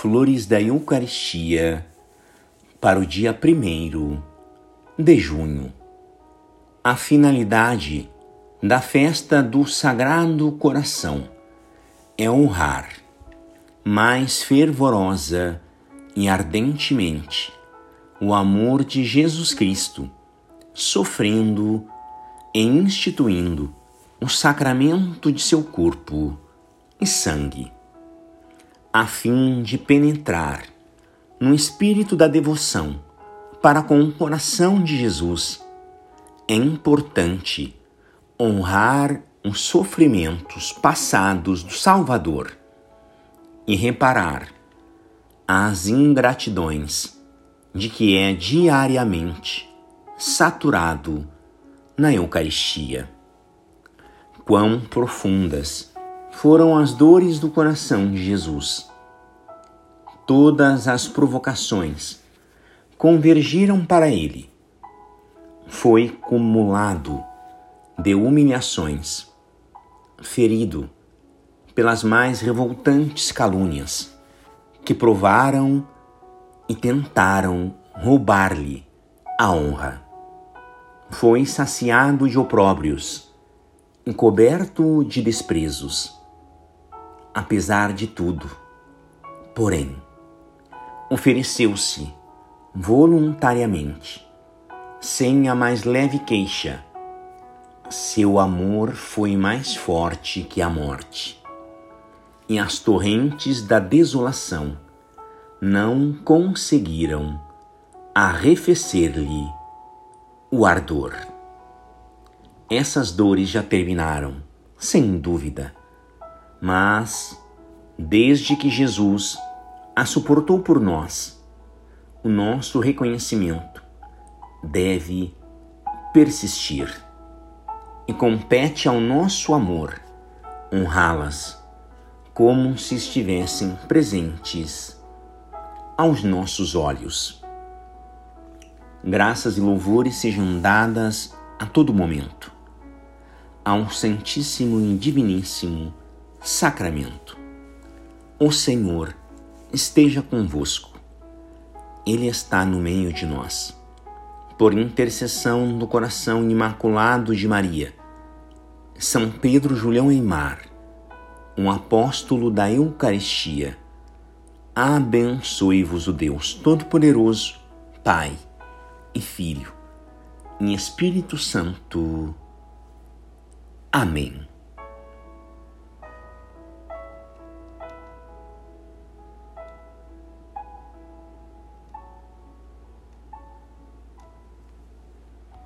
Flores da Eucaristia para o dia 1 de junho. A finalidade da festa do Sagrado Coração é honrar mais fervorosa e ardentemente o amor de Jesus Cristo, sofrendo e instituindo o sacramento de seu corpo e sangue, a fim de penetrar no espírito da devoção para com o coração de Jesus. É importante honrar os sofrimentos passados do Salvador e reparar as ingratidões de que é diariamente saturado na Eucaristia. Quão profundas foram as dores do coração de Jesus. Todas as provocações convergiram para ele. Foi cumulado de humilhações, ferido pelas mais revoltantes calúnias que provaram e tentaram roubar-lhe a honra. Foi saciado de opróbrios, encoberto de desprezos. Apesar de tudo, porém, ofereceu-se voluntariamente, sem a mais leve queixa. Seu amor foi mais forte que a morte, e as torrentes da desolação não conseguiram arrefecer-lhe o ardor. Essas dores já terminaram, sem dúvida, mas desde que Jesus a suportou por nós, o nosso reconhecimento deve persistir e compete ao nosso amor honrá-las como se estivessem presentes aos nossos olhos. Graças e louvores sejam dadas a todo momento ao Santíssimo e Diviníssimo Sacramento. O Senhor esteja convosco. Ele está no meio de nós. Por intercessão do coração imaculado de Maria, São Pedro Julião Eimar, um apóstolo da Eucaristia, abençoe-vos o Deus Todo-Poderoso, Pai e Filho, em Espírito Santo. Amém.